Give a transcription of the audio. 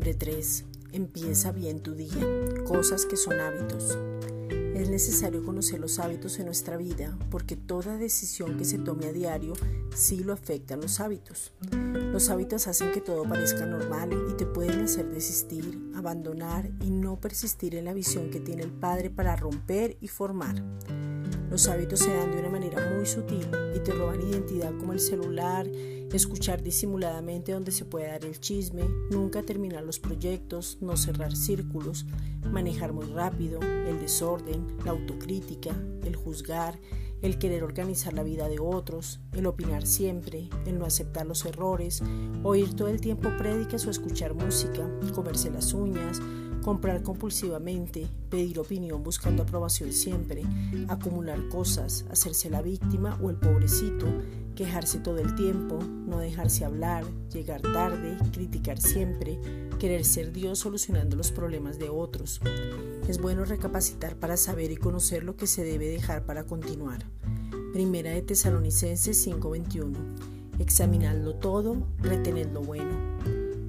3. Empieza bien tu día. Cosas que son hábitos. Es necesario conocer los hábitos en nuestra vida porque toda decisión que se tome a diario sí lo afecta a los hábitos. Los hábitos hacen que todo parezca normal y te pueden hacer desistir, abandonar y no persistir en la visión que tiene el Padre para romper y formar. Los hábitos se dan de una manera muy sutil y te roban identidad como el celular, escuchar disimuladamente donde se puede dar el chisme, nunca terminar los proyectos, no cerrar círculos, manejar muy rápido, el desorden, la autocrítica, el juzgar, el querer organizar la vida de otros, el opinar siempre, el no aceptar los errores, oír todo el tiempo prédicas o escuchar música, comerse las uñas, comprar compulsivamente, pedir opinión buscando aprobación siempre, acumular cosas, hacerse la víctima o el pobrecito, quejarse todo el tiempo, no dejarse hablar, llegar tarde, criticar siempre, querer ser Dios solucionando los problemas de otros. Es bueno recapacitar para saber y conocer lo que se debe dejar para continuar. Primera de Tesalonicenses 5:21. Examinadlo todo, retened lo bueno.